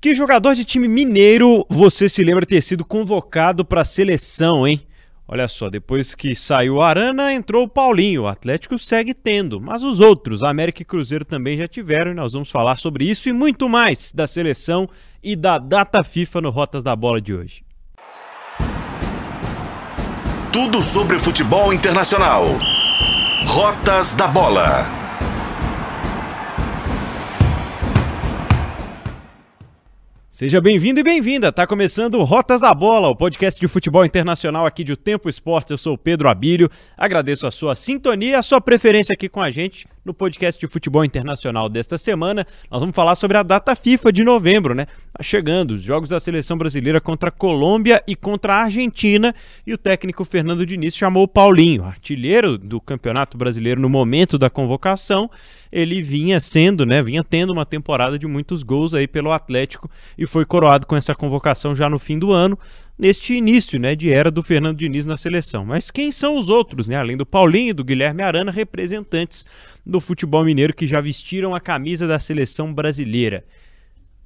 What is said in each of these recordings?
Que jogador de time mineiro você se lembra ter sido convocado para a seleção, hein? Olha só, depois que saiu o Arana, entrou o Paulinho. O Atlético segue tendo, mas os outros, América e Cruzeiro também já tiveram, e nós vamos falar sobre isso e muito mais da seleção e da data FIFA no Rotas da Bola de hoje. Tudo sobre futebol internacional. Rotas da Bola. Seja bem-vindo e bem-vinda. Tá começando Rotas da Bola, o podcast de futebol internacional aqui de O Tempo Esportes. Eu sou o Pedro Abílio. Agradeço a sua sintonia, a sua preferência aqui com a gente no podcast de futebol internacional desta semana. Nós vamos falar sobre a data FIFA de novembro, né? Tá chegando os jogos da seleção brasileira contra a Colômbia e contra a Argentina, e o técnico Fernando Diniz chamou o Paulinho, artilheiro do Campeonato Brasileiro no momento da convocação. Ele vinha sendo, né, vinha tendo uma temporada de muitos gols aí pelo Atlético e foi coroado com essa convocação já no fim do ano neste início né, de era do Fernando Diniz na seleção. Mas quem são os outros, né, além do Paulinho e do Guilherme Arana, representantes do futebol mineiro que já vestiram a camisa da seleção brasileira?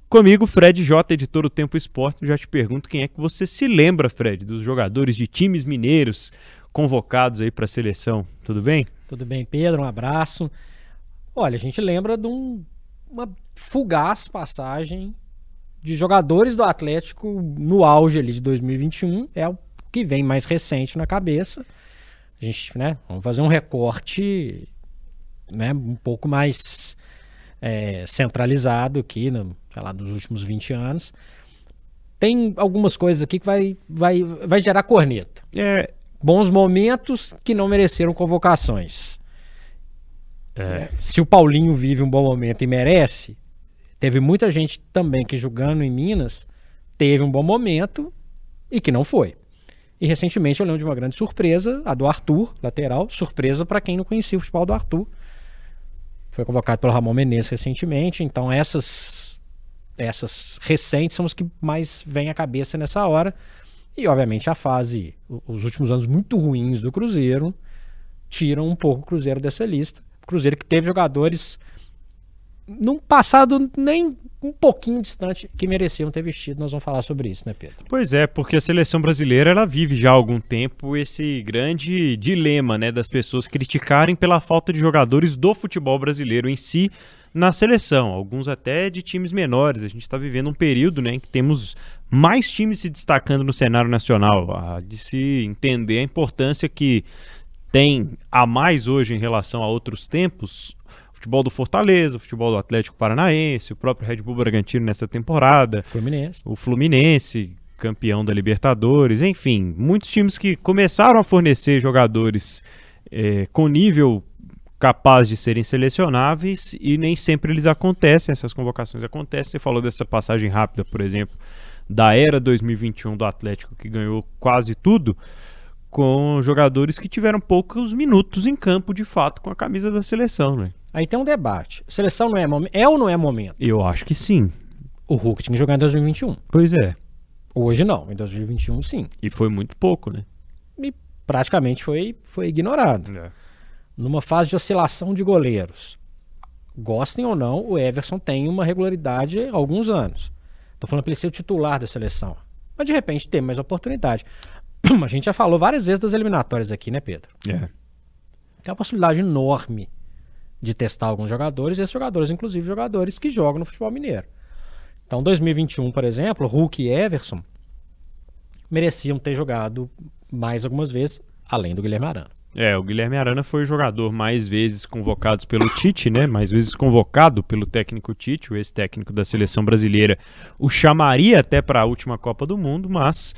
Comigo, Fred J, editor do Tempo Esporte, já te pergunto quem é que você se lembra, Fred, dos jogadores de times mineiros convocados aí para a seleção. Tudo bem? Tudo bem, Pedro, um abraço. Olha, a gente lembra de um, uma fugaz passagem de jogadores do Atlético no auge ali de 2021 é o que vem mais recente na cabeça. A gente, né, vamos fazer um recorte, né, um pouco mais é, centralizado aqui, no, sei lá, dos últimos 20 anos. Tem algumas coisas aqui que vai, vai, vai gerar corneta. É. Bons momentos que não mereceram convocações. É. Se o Paulinho vive um bom momento e merece, Teve muita gente também que jogando em Minas teve um bom momento e que não foi. E recentemente eu lembro de uma grande surpresa, a do Arthur, lateral, surpresa para quem não conhecia o futebol do Arthur. Foi convocado pelo Ramon Menezes recentemente, então essas essas recentes são as que mais vêm à cabeça nessa hora. E obviamente a fase, os últimos anos muito ruins do Cruzeiro tiram um pouco o Cruzeiro dessa lista. Cruzeiro que teve jogadores num passado nem um pouquinho distante que mereciam ter vestido. Nós vamos falar sobre isso, né, Pedro? Pois é, porque a seleção brasileira ela vive já há algum tempo esse grande dilema, né, das pessoas criticarem pela falta de jogadores do futebol brasileiro em si na seleção, alguns até de times menores. A gente está vivendo um período, né, em que temos mais times se destacando no cenário nacional, de se entender a importância que tem a mais hoje em relação a outros tempos futebol do Fortaleza, o futebol do Atlético Paranaense, o próprio Red Bull Bragantino nessa temporada. Fluminense. O Fluminense, campeão da Libertadores, enfim, muitos times que começaram a fornecer jogadores é, com nível capaz de serem selecionáveis e nem sempre eles acontecem, essas convocações acontecem. Você falou dessa passagem rápida, por exemplo, da era 2021 do Atlético que ganhou quase tudo com jogadores que tiveram poucos minutos em campo de fato com a camisa da seleção, né? Aí tem um debate. Seleção não é momento. É ou não é momento? Eu acho que sim. O Hulk tinha que jogar em 2021. Pois é. Hoje não, em 2021 sim. E foi muito pouco, né? E praticamente foi, foi ignorado. É. Numa fase de oscilação de goleiros. Gostem ou não, o Everson tem uma regularidade há alguns anos. Tô falando para ele ser o titular da seleção. Mas de repente tem mais oportunidade. A gente já falou várias vezes das eliminatórias aqui, né, Pedro? É. Tem uma possibilidade enorme de testar alguns jogadores, e esses jogadores, inclusive, jogadores que jogam no futebol mineiro. Então, 2021, por exemplo, Hulk e Everson mereciam ter jogado mais algumas vezes, além do Guilherme Arana. É, o Guilherme Arana foi o jogador mais vezes convocado pelo Tite, né? Mais vezes convocado pelo técnico Tite, o ex-técnico da seleção brasileira. O chamaria até para a última Copa do Mundo, mas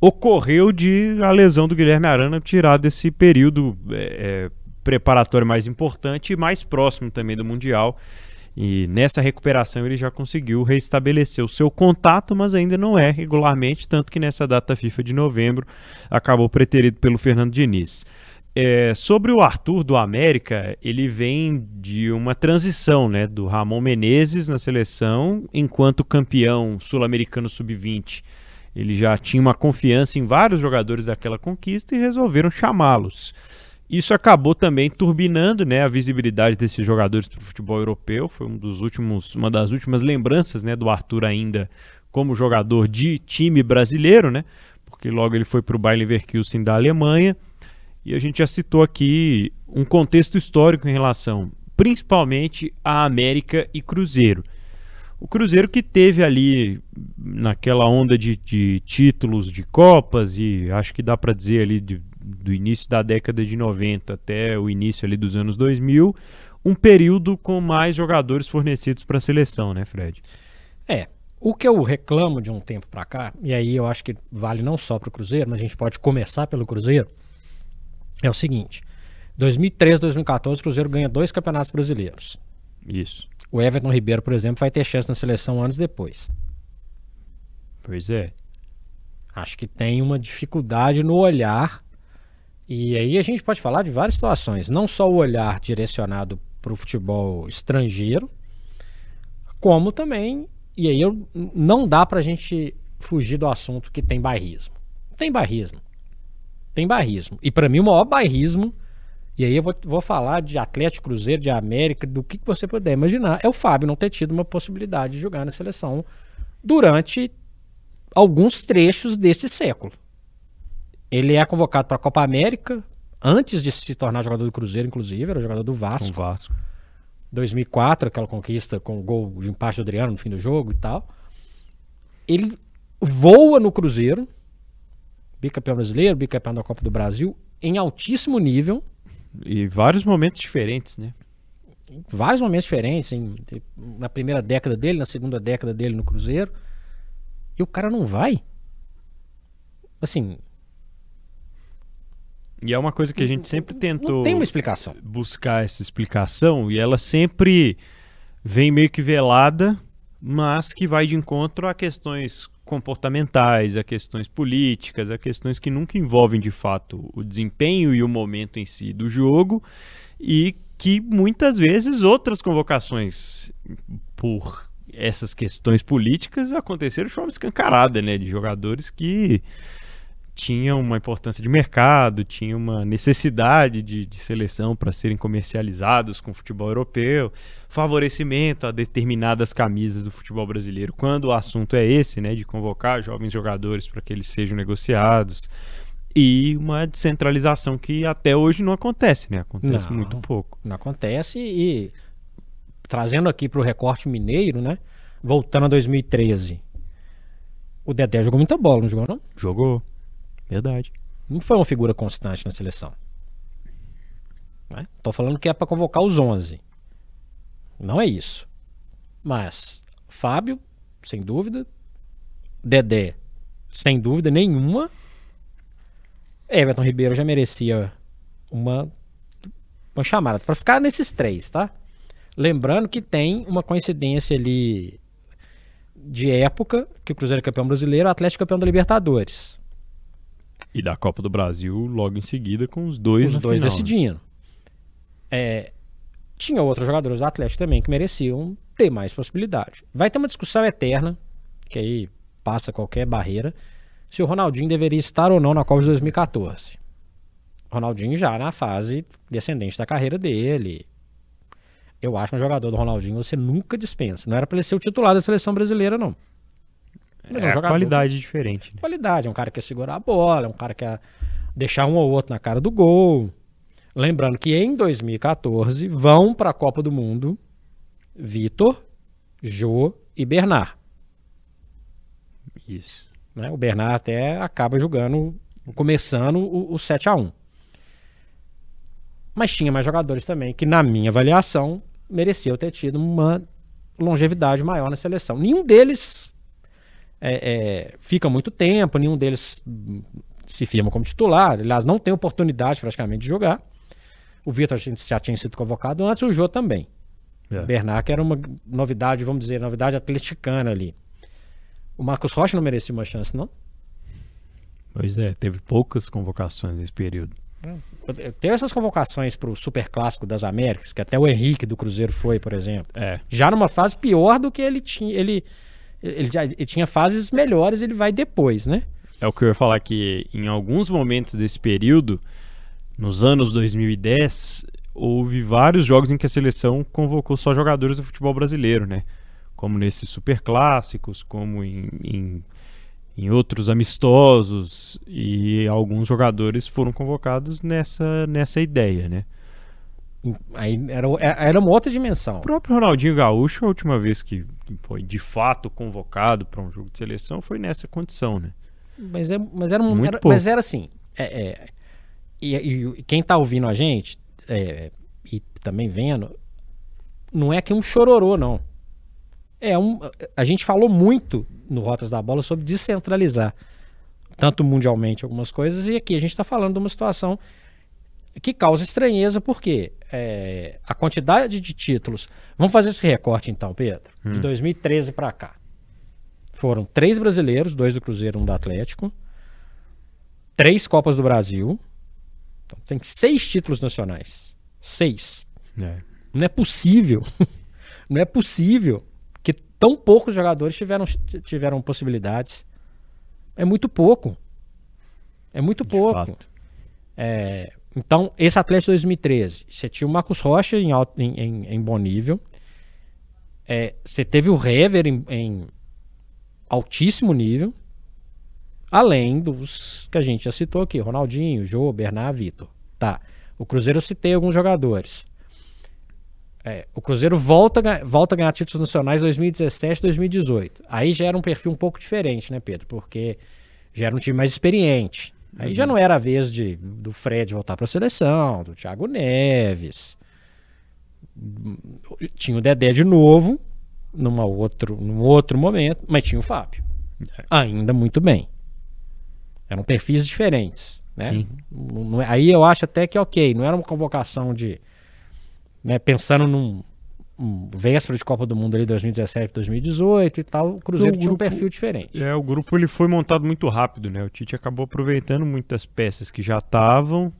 ocorreu de a lesão do Guilherme Arana tirar desse período é, é preparatório mais importante e mais próximo também do Mundial. E nessa recuperação ele já conseguiu restabelecer o seu contato, mas ainda não é regularmente, tanto que nessa data FIFA de novembro acabou preterido pelo Fernando Diniz. É, sobre o Arthur do América, ele vem de uma transição né, do Ramon Menezes na seleção, enquanto campeão sul-americano sub-20. Ele já tinha uma confiança em vários jogadores daquela conquista e resolveram chamá-los. Isso acabou também turbinando né, a visibilidade desses jogadores para o futebol europeu. Foi um dos últimos, uma das últimas lembranças né, do Arthur ainda como jogador de time brasileiro, né? Porque logo ele foi para o Bayer Leverkusen da Alemanha. E a gente já citou aqui um contexto histórico em relação principalmente a América e Cruzeiro. O Cruzeiro que teve ali naquela onda de, de títulos de Copas e acho que dá para dizer ali de, do início da década de 90 até o início ali dos anos 2000, um período com mais jogadores fornecidos para a seleção, né, Fred? É. O que eu reclamo de um tempo para cá, e aí eu acho que vale não só para o Cruzeiro, mas a gente pode começar pelo Cruzeiro, é o seguinte: 2013, 2014, o Cruzeiro ganha dois campeonatos brasileiros. Isso. O Everton Ribeiro, por exemplo, vai ter chance na seleção anos depois. Pois é. Acho que tem uma dificuldade no olhar. E aí a gente pode falar de várias situações. Não só o olhar direcionado para o futebol estrangeiro, como também. E aí eu, não dá para a gente fugir do assunto que tem bairrismo. Tem bairrismo. Tem bairrismo. E para mim o maior bairrismo e aí eu vou, vou falar de Atlético Cruzeiro, de América, do que, que você puder imaginar. É o Fábio não ter tido uma possibilidade de jogar na seleção durante alguns trechos desse século. Ele é convocado para a Copa América, antes de se tornar jogador do Cruzeiro, inclusive, era jogador do Vasco. Com Vasco. 2004, aquela conquista com o gol de empate do Adriano no fim do jogo e tal. Ele voa no Cruzeiro, bicampeão brasileiro, bicampeão da Copa do Brasil, em altíssimo nível e vários momentos diferentes, né? Vários momentos diferentes, em, na primeira década dele, na segunda década dele no Cruzeiro. E o cara não vai. Assim. E é uma coisa que a gente sempre tentou. Não tem uma explicação. Buscar essa explicação e ela sempre vem meio que velada, mas que vai de encontro a questões comportamentais, a questões políticas, a questões que nunca envolvem de fato o desempenho e o momento em si do jogo e que muitas vezes outras convocações por essas questões políticas aconteceram de forma escancarada, né, de jogadores que tinha uma importância de mercado, tinha uma necessidade de, de seleção para serem comercializados com o futebol europeu, favorecimento a determinadas camisas do futebol brasileiro, quando o assunto é esse, né, de convocar jovens jogadores para que eles sejam negociados, e uma descentralização que até hoje não acontece, né? Acontece não, muito pouco. Não acontece e trazendo aqui para o recorte mineiro, né? Voltando a 2013, o Dedé jogou muita bola, não jogou não? Jogou. Verdade. Não foi uma figura constante na seleção. Né? Tô falando que é para convocar os 11. Não é isso. Mas Fábio, sem dúvida. Dedé, sem dúvida nenhuma. Everton Ribeiro já merecia uma, uma chamada. Para ficar nesses três, tá? Lembrando que tem uma coincidência ali de época que o Cruzeiro é campeão brasileiro, o Atlético é campeão da Libertadores. E da Copa do Brasil logo em seguida com os dois. Os dois final, né? decidindo. Né? É, tinha outros jogadores do Atlético também que mereciam ter mais possibilidade. Vai ter uma discussão eterna, que aí passa qualquer barreira, se o Ronaldinho deveria estar ou não na Copa de 2014. Ronaldinho já na fase descendente da carreira dele. Eu acho que um jogador do Ronaldinho você nunca dispensa. Não era para ele ser o titular da seleção brasileira, não. Mas é, é um jogador, qualidade diferente. Né? Qualidade, é um cara que quer segurar a bola, é um cara que quer deixar um ou outro na cara do gol. Lembrando que em 2014 vão para a Copa do Mundo Vitor, Jô e Bernard. Isso. Né? O Bernard até acaba jogando, começando o, o 7 a 1 Mas tinha mais jogadores também que, na minha avaliação, mereciam ter tido uma longevidade maior na seleção. Nenhum deles é, é, fica muito tempo, nenhum deles se firma como titular. Aliás, não tem oportunidade praticamente de jogar. O Vitor já tinha sido convocado antes, o Jô também. É. O Bernard, que era uma novidade, vamos dizer, novidade atleticana ali. O Marcos Rocha não merecia uma chance, não? Pois é, teve poucas convocações nesse período. É, teve essas convocações para o Super Clássico das Américas, que até o Henrique do Cruzeiro foi, por exemplo. É. Já numa fase pior do que ele tinha. Ele, ele já ele tinha fases melhores, ele vai depois, né? É o que eu ia falar que em alguns momentos desse período nos anos 2010, houve vários jogos em que a seleção convocou só jogadores do futebol brasileiro, né? Como nesses super clássicos, como em, em, em outros amistosos, e alguns jogadores foram convocados nessa, nessa ideia, né? Aí era, é, era uma outra dimensão. O próprio Ronaldinho Gaúcho, a última vez que foi de fato convocado para um jogo de seleção, foi nessa condição, né? Mas, é, mas, era, um, era mas era assim. É, é, e, e, quem está ouvindo a gente é, e também vendo, não é que um chororô, não. É um, a gente falou muito no Rotas da Bola sobre descentralizar, tanto mundialmente algumas coisas, e aqui a gente está falando de uma situação que causa estranheza, porque é, a quantidade de títulos. Vamos fazer esse recorte então, Pedro, hum. de 2013 para cá. Foram três brasileiros, dois do Cruzeiro, um do Atlético, três Copas do Brasil. Então, tem seis títulos nacionais. Seis. É. Não é possível. Não é possível que tão poucos jogadores tiveram, tiveram possibilidades. É muito pouco. É muito pouco. É, então, esse Atlético 2013, você tinha o Marcos Rocha em, alto, em, em, em bom nível. É, você teve o Hever em, em, altíssimo nível. Além dos que a gente já citou aqui: Ronaldinho, Jô, Bernard, Vitor. Tá. O Cruzeiro eu citei alguns jogadores. É, o Cruzeiro volta, volta a ganhar títulos nacionais 2017 2018. Aí já era um perfil um pouco diferente, né, Pedro? Porque já era um time mais experiente. Aí uhum. já não era a vez de, do Fred voltar para a seleção, do Thiago Neves. Tinha o Dedé de novo, numa outro, num outro momento, mas tinha o Fábio. Ainda muito bem. Eram perfis diferentes. Né? Sim. Aí eu acho até que ok, não era uma convocação de. Né, pensando num, um véspera de Copa do Mundo ali 2017, 2018 e tal, o Cruzeiro o tinha grupo, um perfil diferente. É, o grupo ele foi montado muito rápido, né? O Tite acabou aproveitando muitas peças que já estavam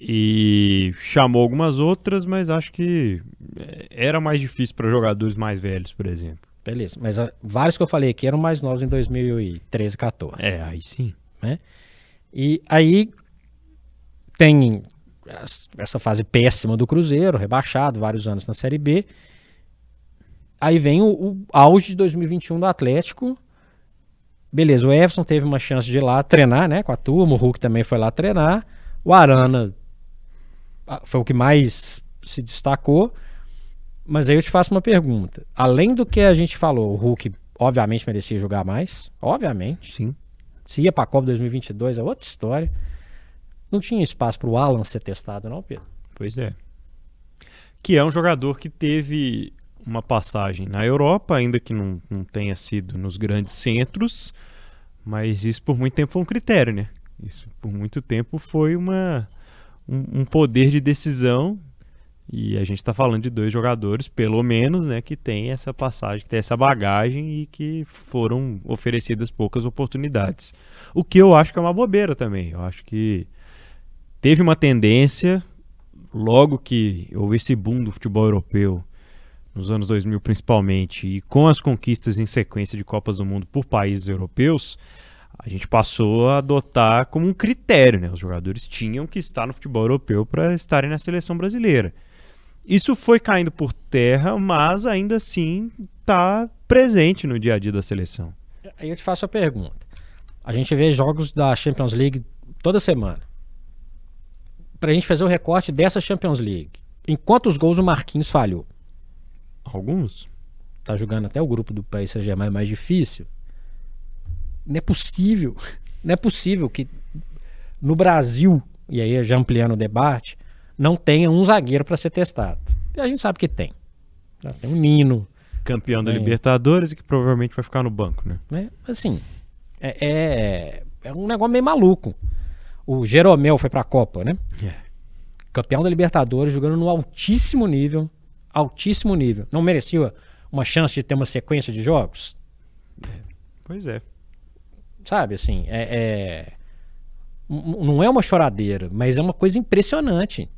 e chamou algumas outras, mas acho que é, era mais difícil para jogadores mais velhos, por exemplo. Beleza, mas uh, vários que eu falei aqui eram mais novos em 2013, 14. É, aí sim. Né? E aí tem essa fase péssima do Cruzeiro, rebaixado vários anos na Série B. Aí vem o, o auge de 2021 do Atlético. Beleza, o Everson teve uma chance de ir lá treinar, né, com a turma, o Hulk também foi lá treinar. O Arana foi o que mais se destacou. Mas aí eu te faço uma pergunta. Além do que a gente falou, o Hulk obviamente merecia jogar mais, obviamente. Sim. Se ia para a Copa 2022 é outra história. Não tinha espaço para o Alan ser testado, não, Pedro? Pois é. Que é um jogador que teve uma passagem na Europa, ainda que não, não tenha sido nos grandes centros, mas isso por muito tempo foi um critério, né? Isso por muito tempo foi uma, um, um poder de decisão e a gente está falando de dois jogadores, pelo menos, né, que tem essa passagem, que tem essa bagagem e que foram oferecidas poucas oportunidades. O que eu acho que é uma bobeira também. Eu acho que teve uma tendência, logo que houve esse boom do futebol europeu, nos anos 2000 principalmente, e com as conquistas em sequência de Copas do Mundo por países europeus, a gente passou a adotar como um critério, né? Os jogadores tinham que estar no futebol europeu para estarem na seleção brasileira. Isso foi caindo por terra, mas ainda assim está presente no dia a dia da seleção. Aí eu te faço a pergunta. A gente vê jogos da Champions League toda semana pra gente fazer o recorte dessa Champions League. Em quantos gols o Marquinhos falhou? Alguns. Tá jogando até o grupo do Paris Saint-Germain mais difícil. Não é possível. Não é possível que no Brasil, e aí já ampliando o debate, não tenha um zagueiro para ser testado. E a gente sabe que tem. Tem um Nino. Campeão da Libertadores e que provavelmente vai ficar no banco, né? É, assim, é, é, é um negócio meio maluco. O Jeromel foi para a Copa, né? É. Campeão da Libertadores, jogando no altíssimo nível. Altíssimo nível. Não merecia uma chance de ter uma sequência de jogos? É. Pois é. Sabe, assim, é, é, não é uma choradeira, mas é uma coisa impressionante.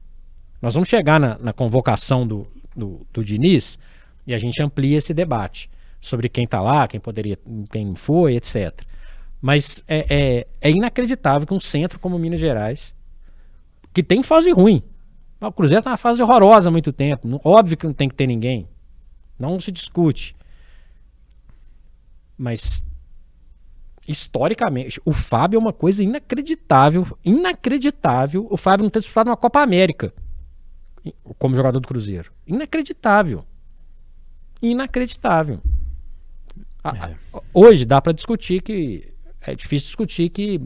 Nós vamos chegar na, na convocação do, do, do Diniz e a gente amplia esse debate sobre quem está lá, quem poderia, quem foi, etc. Mas é, é, é, inacreditável que um centro como Minas Gerais, que tem fase ruim. O Cruzeiro tá numa fase horrorosa há muito tempo. Óbvio que não tem que ter ninguém. Não se discute. Mas historicamente, o Fábio é uma coisa inacreditável, inacreditável o Fábio não ter disputado uma Copa América como jogador do Cruzeiro. Inacreditável. Inacreditável. É. Hoje dá para discutir que é difícil discutir que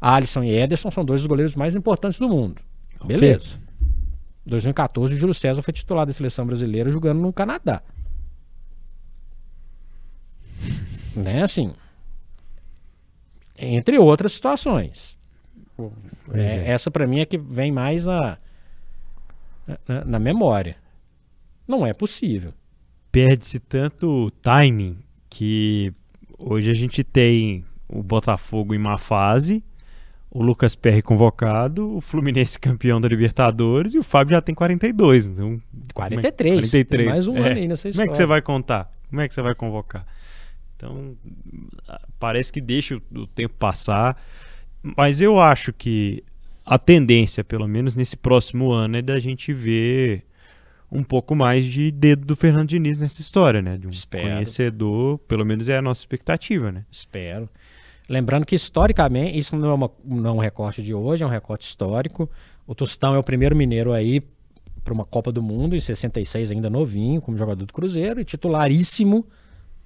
Alisson e Ederson são dois dos goleiros mais importantes do mundo. Beleza. Okay. 2014 o Júlio César foi titular da seleção brasileira jogando no Canadá. né, assim, entre outras situações. É, é. Essa para mim é que vem mais na, na, na memória. Não é possível. Perde-se tanto timing que hoje a gente tem o Botafogo em má fase, o Lucas Perry convocado, o Fluminense campeão da Libertadores e o Fábio já tem 42. Então, 43. 43. mais um é. ano aí nessa história. Como é que você vai contar? Como é que você vai convocar? Então, parece que deixa o, tempo passar. Mas eu acho que a tendência, pelo menos nesse próximo ano, é da gente ver um pouco mais de dedo do Fernando Diniz nessa história, né? De um Espero. conhecedor, pelo menos é a nossa expectativa, né? Espero. Lembrando que historicamente, isso não é, uma, não é um recorte de hoje, é um recorte histórico. O Tostão é o primeiro mineiro aí para uma Copa do Mundo, em 66, ainda novinho, como jogador do Cruzeiro, e titularíssimo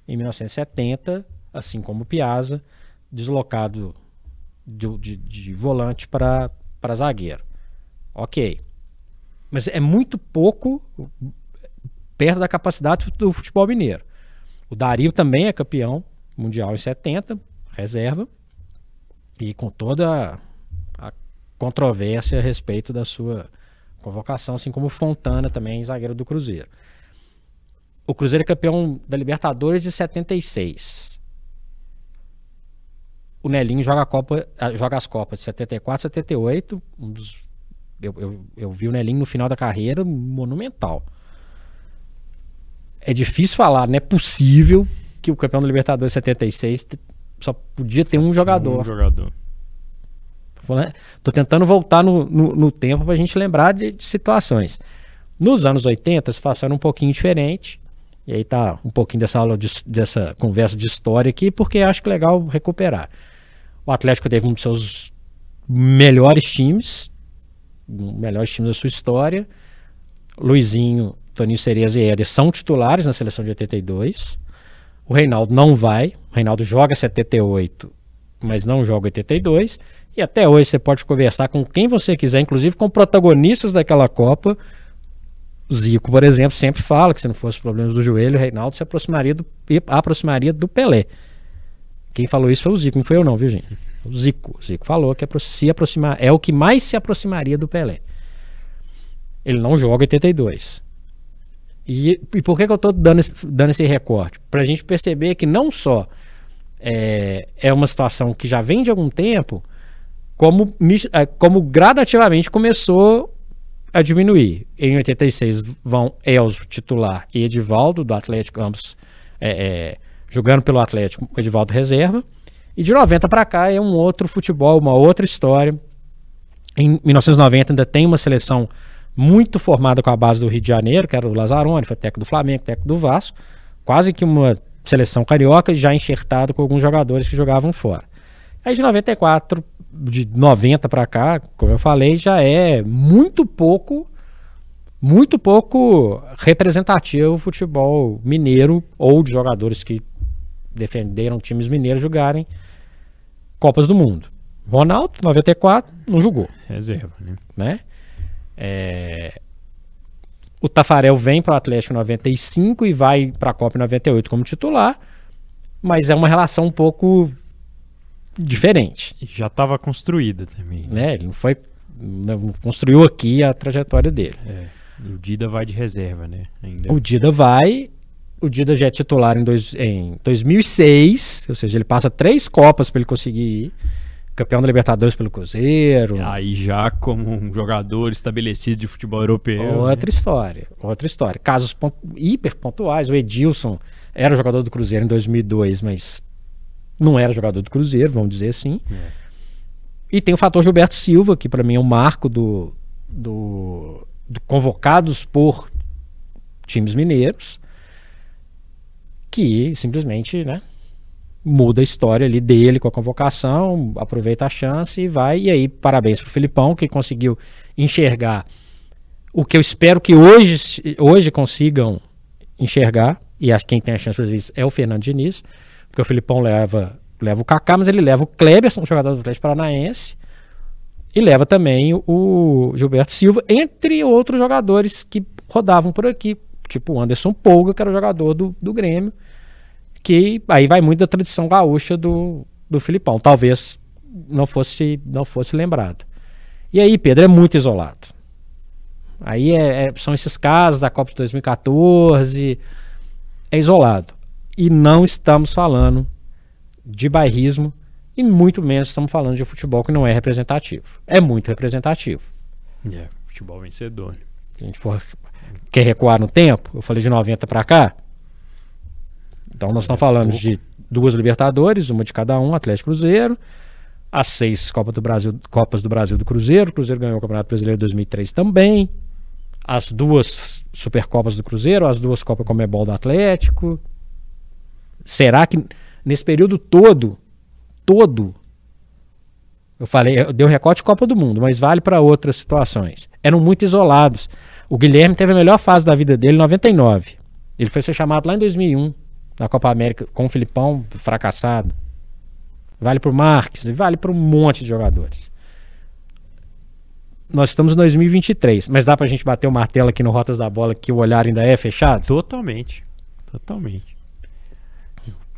em 1970, assim como o Piazza, deslocado de, de, de volante para zagueiro. Ok. Mas é muito pouco perto da capacidade do futebol mineiro. O Dario também é campeão mundial em 70, reserva, e com toda a controvérsia a respeito da sua convocação, assim como Fontana também, zagueiro do Cruzeiro. O Cruzeiro é campeão da Libertadores de 76. O Nelinho joga, a Copa, joga as Copas de 74 78. Um dos, eu, eu, eu vi o Nelinho no final da carreira monumental. É difícil falar, não é possível que o campeão da Libertadores de 76 só podia ter um jogador. Um jogador. Tô tentando voltar no, no, no tempo para a gente lembrar de, de situações. Nos anos 80, a situação era um pouquinho diferente. E aí tá um pouquinho dessa aula, de, dessa conversa de história aqui, porque acho que é legal recuperar. O Atlético teve um dos seus melhores times, melhores times da sua história. Luizinho, Toninho Cereza e Éder são titulares na seleção de 82. O Reinaldo não vai. O Reinaldo joga 78, mas não joga 82. E até hoje você pode conversar com quem você quiser, inclusive com protagonistas daquela Copa, Zico, por exemplo, sempre fala que se não fosse problemas do joelho, o Reinaldo se aproximaria do, aproximaria do Pelé. Quem falou isso foi o Zico, não foi eu não, viu, gente? O Zico. O Zico falou que se aproximar, é o que mais se aproximaria do Pelé. Ele não joga 82. E, e por que, que eu estou dando dando esse recorte? Para a gente perceber que não só é, é uma situação que já vem de algum tempo, como, é, como gradativamente começou a diminuir. Em 86 vão Elzo, titular, e Edivaldo, do Atlético, ambos é, é, jogando pelo Atlético, Edivaldo reserva. E de 90 para cá é um outro futebol, uma outra história. Em 1990 ainda tem uma seleção muito formada com a base do Rio de Janeiro, que era o Lazzaroni, foi técnico do Flamengo, técnico do Vasco. Quase que uma seleção carioca já enxertada com alguns jogadores que jogavam fora. Aí de 94 de 90 para cá, como eu falei, já é muito pouco muito pouco representativo o futebol mineiro ou de jogadores que defenderam times mineiros jogarem Copas do Mundo. Ronaldo, 94, não jogou. Reserva, né? né? É... O Tafarel vem para o Atlético em 95 e vai para a Copa em 98 como titular, mas é uma relação um pouco diferente. Já estava construída também. Né? Ele não foi. Não construiu aqui a trajetória dele. É. o Dida vai de reserva, né? Ainda. O Dida vai. O Dida já é titular em, dois, em 2006, ou seja, ele passa três Copas para ele conseguir ir. Campeão da Libertadores pelo Cruzeiro. Aí já como um jogador estabelecido de futebol europeu. Outra né? história, outra história. Casos hiper pontuais. O Edilson era jogador do Cruzeiro em 2002, mas não era jogador do Cruzeiro, vamos dizer assim. É. E tem o fator Gilberto Silva, que para mim é um marco do, do, do convocados por times mineiros, que simplesmente, né, muda a história ali dele com a convocação, aproveita a chance e vai. E aí, parabéns pro Filipão, que conseguiu enxergar o que eu espero que hoje, hoje consigam enxergar, e acho que quem tem a chance de fazer isso é o Fernando Diniz, porque o Filipão leva, leva o Kaká, mas ele leva o Kleberson, um jogador do Atlético Paranaense, e leva também o Gilberto Silva, entre outros jogadores que rodavam por aqui, tipo o Anderson Polga, que era o jogador do, do Grêmio, que aí vai muito da tradição gaúcha do, do Filipão. Talvez não fosse, não fosse lembrado. E aí, Pedro, é muito isolado. Aí é, é, são esses casos da Copa de 2014, é isolado. E não estamos falando de bairrismo e muito menos estamos falando de futebol que não é representativo. É muito representativo. É, futebol vencedor. Se a gente for quer recuar no tempo, eu falei de 90 para cá, então nós estamos falando de duas Libertadores, uma de cada um, Atlético Cruzeiro, as seis Copa do Brasil, Copas do Brasil do Cruzeiro, o Cruzeiro ganhou o Campeonato Brasileiro 2003 também, as duas Supercopas do Cruzeiro, as duas Copas Comebol do Atlético. Será que nesse período todo, todo, eu falei, eu dei o recorte Copa do Mundo, mas vale para outras situações. Eram muito isolados. O Guilherme teve a melhor fase da vida dele em 99. Ele foi ser chamado lá em 2001 na Copa América com o Filipão fracassado. Vale para o Marques vale para um monte de jogadores. Nós estamos em 2023, mas dá para a gente bater o martelo aqui no Rotas da Bola que o olhar ainda é fechado? Totalmente. Totalmente.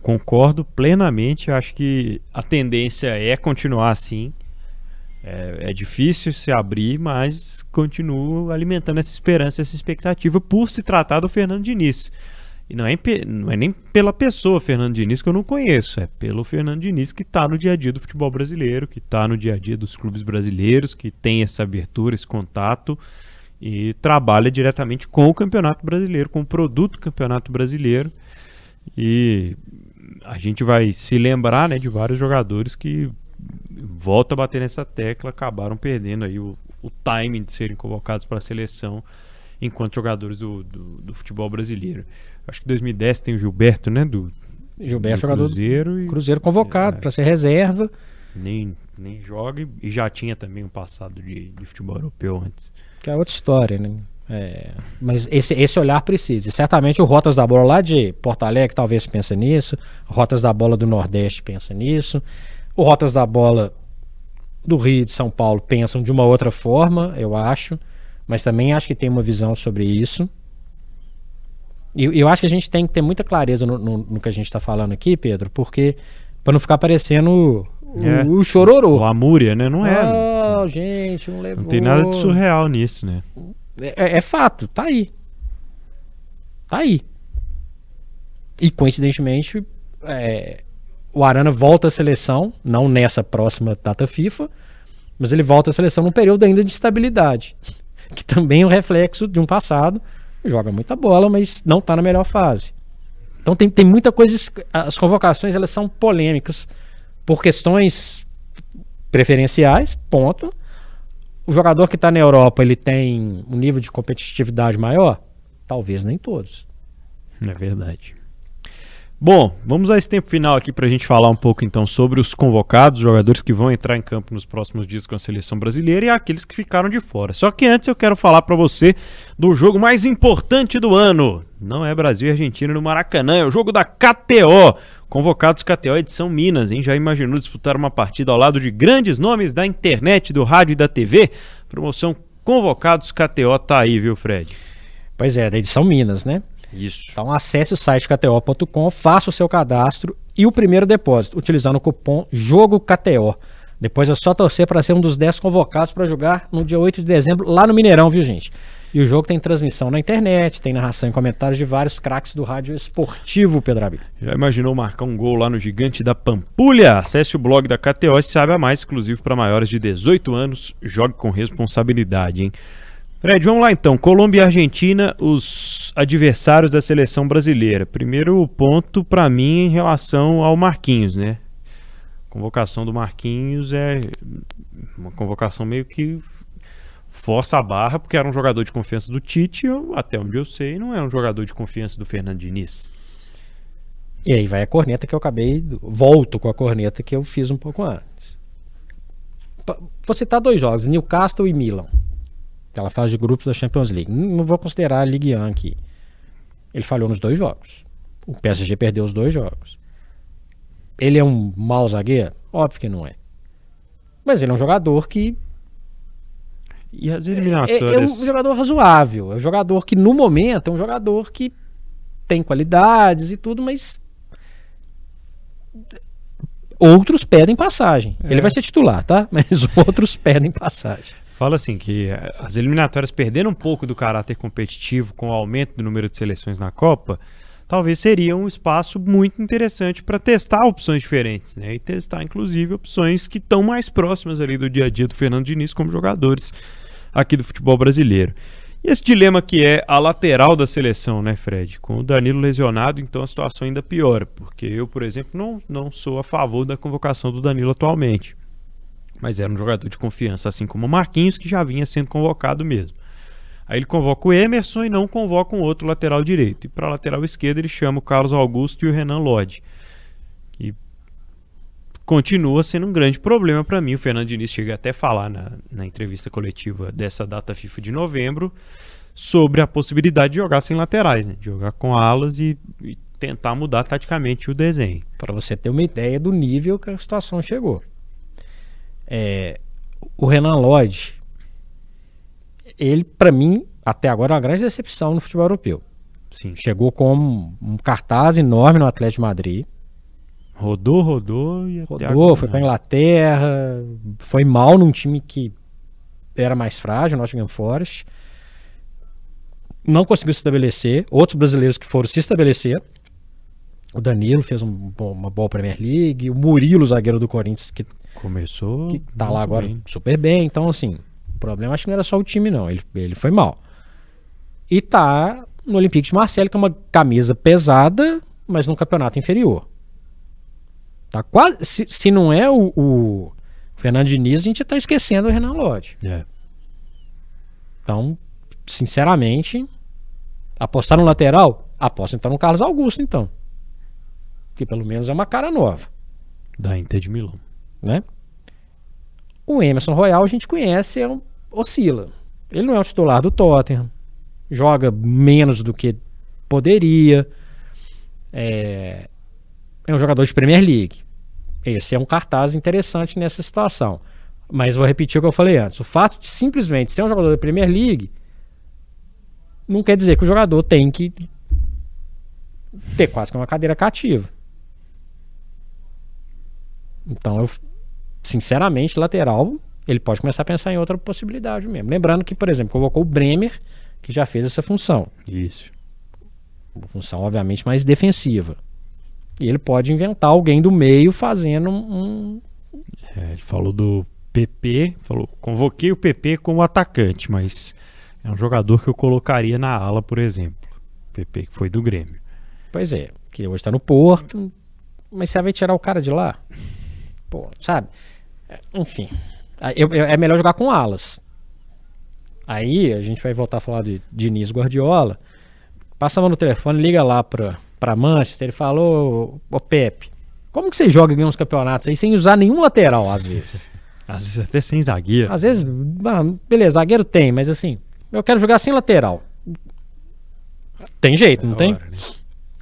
Concordo plenamente. Acho que a tendência é continuar assim. É, é, difícil se abrir, mas continuo alimentando essa esperança, essa expectativa por se tratar do Fernando Diniz. E não é, não é nem pela pessoa Fernando Diniz que eu não conheço, é pelo Fernando Diniz que está no dia a dia do futebol brasileiro, que está no dia a dia dos clubes brasileiros, que tem essa abertura, esse contato e trabalha diretamente com o Campeonato Brasileiro, com o produto do Campeonato Brasileiro. E a gente vai se lembrar né, de vários jogadores que volta a bater nessa tecla, acabaram perdendo aí o, o timing de serem convocados para a seleção enquanto jogadores do, do, do futebol brasileiro. Acho que 2010 tem o Gilberto, né? Do, Gilberto, do jogador Cruzeiro. E, Cruzeiro convocado é, para ser reserva. Nem, nem joga e já tinha também um passado de, de futebol europeu antes. Que é outra história, né? É, mas esse, esse olhar precisa. E certamente o Rotas da Bola lá de Porto Alegre talvez pensa nisso. Rotas da Bola do Nordeste pensa nisso. O Rotas da Bola do Rio de São Paulo pensam de uma outra forma, eu acho. Mas também acho que tem uma visão sobre isso. E eu acho que a gente tem que ter muita clareza no, no, no que a gente está falando aqui, Pedro, porque para não ficar parecendo o, é, o, chororô. O Amúria, né? Não é. Oh, gente, não levou. Não tem nada de surreal nisso, né? É, é, é fato, tá aí. Tá aí. E coincidentemente, é, o Arana volta à seleção, não nessa próxima data FIFA, mas ele volta à seleção num período ainda de estabilidade, que também é um reflexo de um passado joga muita bola, mas não está na melhor fase. Então tem, tem muita coisa. As convocações elas são polêmicas por questões preferenciais, ponto. O jogador que está na Europa ele tem um nível de competitividade maior? Talvez nem todos. É verdade. Bom, vamos a esse tempo final aqui para a gente falar um pouco então sobre os convocados, jogadores que vão entrar em campo nos próximos dias com a seleção brasileira e aqueles que ficaram de fora. Só que antes eu quero falar para você do jogo mais importante do ano. Não é Brasil e Argentina no Maracanã, é o jogo da KTO. Convocados KTO edição Minas, hein? Já imaginou disputar uma partida ao lado de grandes nomes da internet, do rádio e da TV? Promoção Convocados KTO tá aí, viu, Fred? Pois é, da edição Minas, né? Isso. Então acesse o site kto.com, faça o seu cadastro e o primeiro depósito, utilizando o cupom JOGOKTO. Depois é só torcer para ser um dos 10 convocados para jogar no dia 8 de dezembro lá no Mineirão, viu, gente? E o jogo tem transmissão na internet, tem narração e comentários de vários craques do rádio esportivo, Pedro Já imaginou marcar um gol lá no Gigante da Pampulha? Acesse o blog da KTO e saiba mais, exclusivo para maiores de 18 anos. Jogue com responsabilidade, hein? Fred, vamos lá então. Colômbia e Argentina, os adversários da seleção brasileira. Primeiro ponto para mim em relação ao Marquinhos, né? convocação do Marquinhos é uma convocação meio que força a barra, porque era um jogador de confiança do Tite, até onde eu sei, não era um jogador de confiança do Fernando Diniz. E aí vai a corneta que eu acabei. Volto com a corneta que eu fiz um pouco antes. Vou citar dois jogos: Newcastle e Milan. Aquela fase de grupos da Champions League. Não vou considerar a Ligue 1 aqui. Ele falhou nos dois jogos. O PSG perdeu os dois jogos. Ele é um mau zagueiro? Óbvio que não é. Mas ele é um jogador que. E as eliminatórias? É, é um jogador razoável. É um jogador que, no momento, é um jogador que tem qualidades e tudo, mas. Outros pedem passagem. É. Ele vai ser titular, tá? Mas outros pedem passagem. Fala assim que as eliminatórias perderam um pouco do caráter competitivo com o aumento do número de seleções na Copa talvez seria um espaço muito interessante para testar opções diferentes, né? E testar, inclusive, opções que estão mais próximas ali do dia a dia do Fernando Diniz como jogadores aqui do futebol brasileiro. E esse dilema que é a lateral da seleção, né, Fred? Com o Danilo lesionado, então a situação ainda piora, porque eu, por exemplo, não, não sou a favor da convocação do Danilo atualmente. Mas era um jogador de confiança, assim como o Marquinhos, que já vinha sendo convocado mesmo. Aí ele convoca o Emerson e não convoca um outro lateral direito. E para lateral esquerdo ele chama o Carlos Augusto e o Renan Lodge. E continua sendo um grande problema para mim. O Fernando Diniz chega até a falar na, na entrevista coletiva dessa data FIFA de novembro sobre a possibilidade de jogar sem laterais, né? de jogar com alas e, e tentar mudar taticamente o desenho. Para você ter uma ideia do nível que a situação chegou. É, o Renan Lodge ele, para mim, até agora, é uma grande decepção no futebol europeu. Sim. Chegou com um, cartaz enorme no Atlético de Madrid. Rodou, rodou e Rodou, foi para Inglaterra, foi mal num time que era mais frágil, Nottingham Forest. Não conseguiu se estabelecer. Outros brasileiros que foram se estabelecer. O Danilo fez um, uma boa Premier League. O Murilo, zagueiro do Corinthians, que começou. Que tá lá agora bem. super bem. Então, assim, o problema acho que não era só o time, não. Ele, ele foi mal. E tá no Olympique de Marseille, que é uma camisa pesada, mas num campeonato inferior. Tá quase. Se, se não é o, o Fernando Diniz, a gente tá esquecendo o Renan Lodge. É. Então, sinceramente, apostar no lateral? Aposta então no Carlos Augusto, então. Que pelo menos é uma cara nova. Da Inter de Milão. Né? O Emerson Royal a gente conhece, é um, oscila. Ele não é o titular do Tottenham, joga menos do que poderia. É, é um jogador de Premier League. Esse é um cartaz interessante nessa situação. Mas vou repetir o que eu falei antes. O fato de simplesmente ser um jogador da Premier League não quer dizer que o jogador tem que ter quase que uma cadeira cativa. Então eu sinceramente, lateral, ele pode começar a pensar em outra possibilidade mesmo. Lembrando que, por exemplo, convocou o Bremer, que já fez essa função. Isso. Uma função, obviamente, mais defensiva. E ele pode inventar alguém do meio fazendo um. É, ele falou do PP, falou, convoquei o PP como atacante, mas é um jogador que eu colocaria na ala, por exemplo. PP que foi do Grêmio. Pois é, que hoje está no Porto, mas você vai tirar o cara de lá? Pô, sabe? Enfim. Eu, eu, é melhor jogar com alas. Aí a gente vai voltar a falar de Diniz Guardiola. Passa a mão no telefone, liga lá pra, pra Manchester. Ele falou: Ô Pepe, como que você joga em uns campeonatos aí sem usar nenhum lateral às vezes? às vezes até sem zagueiro. Às vezes, beleza, zagueiro tem, mas assim, eu quero jogar sem lateral. Tem jeito, é não tem? Hora, né?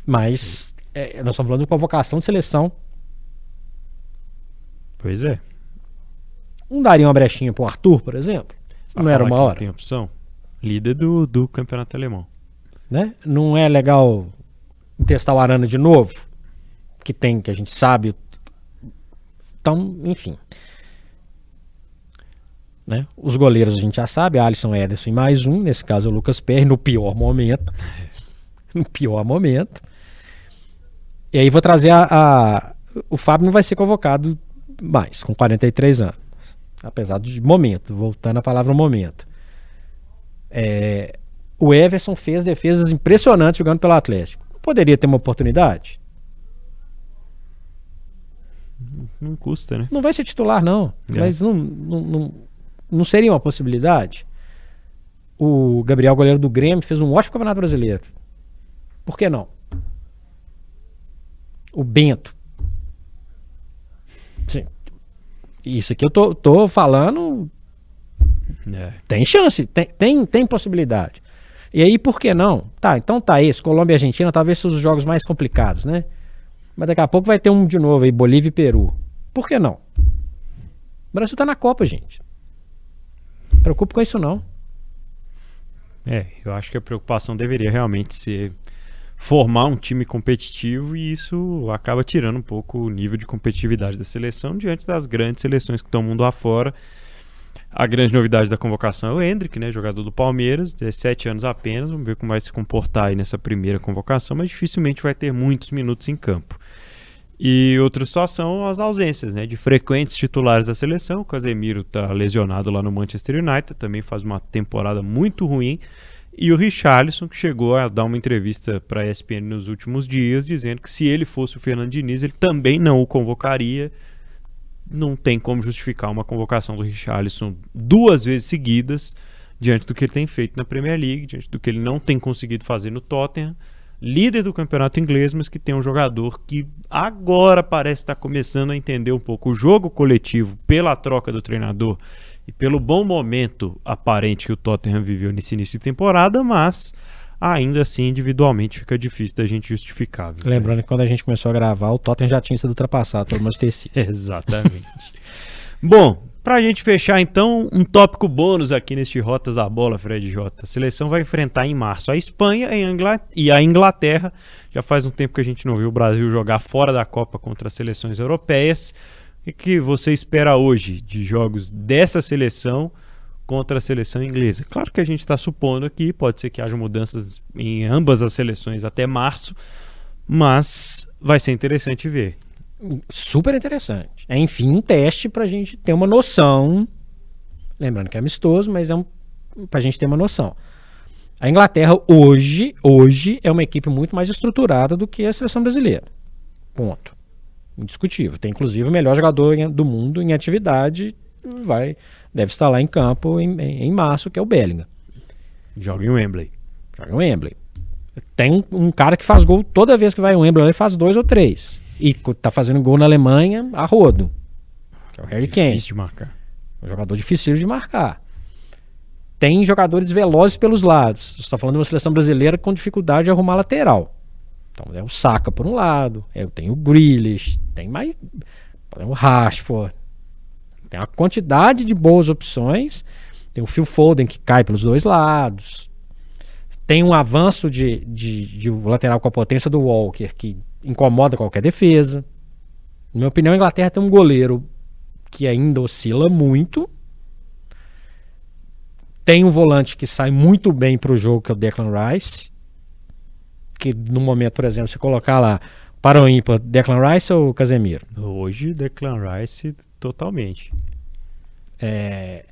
Mas é, nós estamos falando de convocação de seleção. Pois é. Não daria uma brechinha pro Arthur, por exemplo? Pra não era uma hora? Tem opção. Líder do, do campeonato alemão. Né? Não é legal testar o Arana de novo? Que tem, que a gente sabe. Então, enfim. Né? Os goleiros a gente já sabe, Alisson Ederson e mais um, nesse caso é o Lucas Perry, no pior momento. no pior momento. E aí vou trazer a, a, O Fábio não vai ser convocado mais, com 43 anos apesar de momento, voltando à palavra momento. É, o Everson fez defesas impressionantes jogando pelo Atlético. Poderia ter uma oportunidade? não custa, né? Não vai ser titular, não. É. Mas não, não, não, não seria uma possibilidade? O Gabriel, goleiro do Grêmio, fez um ótimo campeonato brasileiro. Por que não? O Bento. Sim. Isso aqui eu tô, tô falando. É. Tem chance, tem, tem, tem possibilidade. E aí, por que não? Tá, então tá esse. Colômbia e Argentina talvez sejam os jogos mais complicados, né? Mas daqui a pouco vai ter um de novo aí, Bolívia e Peru. Por que não? O Brasil tá na Copa, gente. Não preocupe com isso não. É, eu acho que a preocupação deveria realmente ser formar um time competitivo e isso acaba tirando um pouco o nível de competitividade da seleção diante das grandes seleções que estão mundo afora. A grande novidade da convocação é o Hendrick, né, jogador do Palmeiras, 17 anos apenas, vamos ver como vai se comportar aí nessa primeira convocação, mas dificilmente vai ter muitos minutos em campo. E outra situação, as ausências, né, de frequentes titulares da seleção. O Casemiro está lesionado lá no Manchester United, também faz uma temporada muito ruim. E o Richarlison, que chegou a dar uma entrevista para a ESPN nos últimos dias, dizendo que se ele fosse o Fernando Diniz, ele também não o convocaria. Não tem como justificar uma convocação do Richarlison duas vezes seguidas, diante do que ele tem feito na Premier League, diante do que ele não tem conseguido fazer no Tottenham. Líder do campeonato inglês, mas que tem um jogador que agora parece estar começando a entender um pouco o jogo coletivo pela troca do treinador e pelo bom momento aparente que o Tottenham viveu nesse início de temporada, mas ainda assim individualmente fica difícil da gente justificar. viu? Lembrando que quando a gente começou a gravar, o Tottenham já tinha sido ultrapassado pelo Manchester City. Exatamente. Bom, pra gente fechar então, um tópico bônus aqui neste Rotas da Bola, Fred J. A seleção vai enfrentar em março a Espanha a e a Inglaterra. Já faz um tempo que a gente não viu o Brasil jogar fora da Copa contra as seleções europeias. O que você espera hoje de jogos dessa seleção contra a seleção inglesa? Claro que a gente está supondo aqui, pode ser que haja mudanças em ambas as seleções até março, mas vai ser interessante ver. Super interessante. É, enfim, um teste pra gente ter uma noção. Lembrando que é amistoso, mas é um, pra gente ter uma noção. A Inglaterra hoje, hoje é uma equipe muito mais estruturada do que a seleção brasileira. Ponto. Indiscutível. Tem inclusive o melhor jogador em- do mundo em atividade. Vai, deve estar lá em campo em, em- em março, que é o Bellingham. Joga em Wembley. Joga no Wembley. Tem um, cara que faz gol toda vez que vai em Wembley, ele faz dois ou três. E tá fazendo gol na Alemanha a rodo. Que é o Harry Kane. Difícil de marcar. Um jogador difícil de marcar. Tem jogadores velozes pelos lados. Você está falando de uma seleção brasileira com dificuldade de arrumar lateral. Então é o Saka por um lado, eu tenho o Grealish, tem mais tem o Rashford. Tem uma quantidade de boas opções. Tem o Phil Foden que cai pelos dois lados. Tem um avanço de, de, de lateral com a potência do Walker que incomoda qualquer defesa. Na minha opinião, a Inglaterra tem um goleiro que ainda oscila muito. Tem um volante que sai muito bem para o jogo, que é o Declan Rice. Que no momento, por exemplo, se colocar lá para o ímpar, Declan Rice ou Casemiro? Hoje, Declan Rice totalmente. É,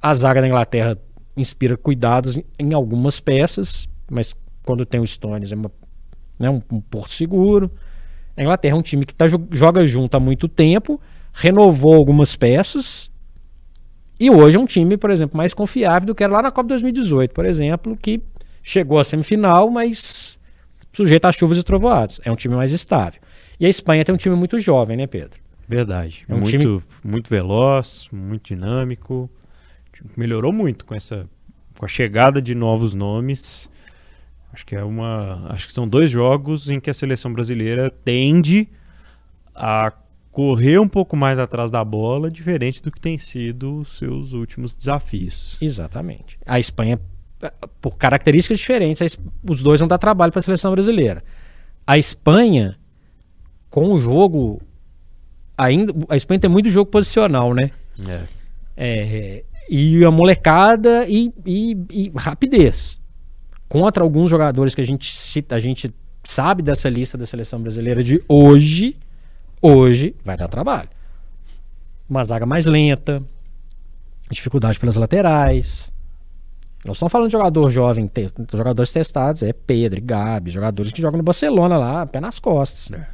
a zaga da Inglaterra inspira cuidados em, algumas peças, mas quando tem o Stones é uma, né, um, um porto seguro. A Inglaterra é um time que tá, jo- joga junto há muito tempo, renovou algumas peças e hoje é um time, por exemplo, mais confiável do que era lá na Copa 2018, por exemplo, que chegou à semifinal, mas sujeito a chuvas e trovoadas. É um time mais estável. E a Espanha tem um time muito jovem, né, Pedro? Verdade. É um muito, time- muito veloz, muito dinâmico. Melhorou muito com essa com a chegada de novos nomes. Acho que é uma, acho que são dois jogos em que a seleção brasileira tende a correr um pouco mais atrás da bola, diferente do que tem sido os seus últimos desafios. Exatamente. A Espanha, por características diferentes, os dois vão dar trabalho para a seleção brasileira. A Espanha, com o jogo. Ainda, a Espanha tem muito jogo posicional, né? É. É, e a molecada e, e- e rapidez. Contra alguns jogadores que a gente cita, a gente sabe dessa lista da seleção brasileira de hoje, hoje vai dar trabalho. Uma zaga mais lenta, dificuldade pelas laterais. Nós estamos falando de jogador jovem, te- jogadores testados, é Pedro, Gabi, jogadores que jogam no Barcelona lá, pé nas costas. É.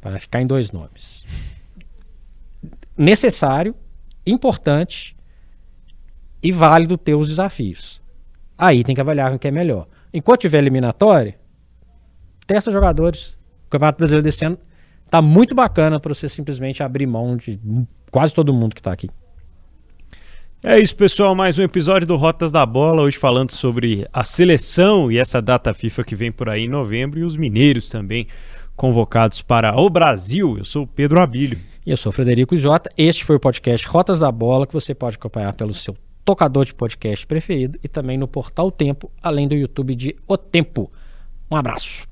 Para ficar em dois nomes. Necessário, importante e válido ter os desafios. Aí tem que avaliar o que é melhor. Enquanto tiver eliminatória, testa jogadores. O Campeonato Brasileiro desse ano tá muito bacana para você simplesmente abrir mão de quase todo mundo que está aqui. É isso, pessoal. Mais um episódio do Rotas da Bola. Hoje falando sobre a seleção e essa data FIFA que vem por aí em novembro e os mineiros também convocados para o Brasil. Eu sou o Pedro Abílio. E eu sou o Frederico Jota. Este foi o podcast Rotas da Bola que você pode acompanhar pelo seu tocador de podcast preferido e também no portal Tempo, além do YouTube de O Tempo. Um abraço.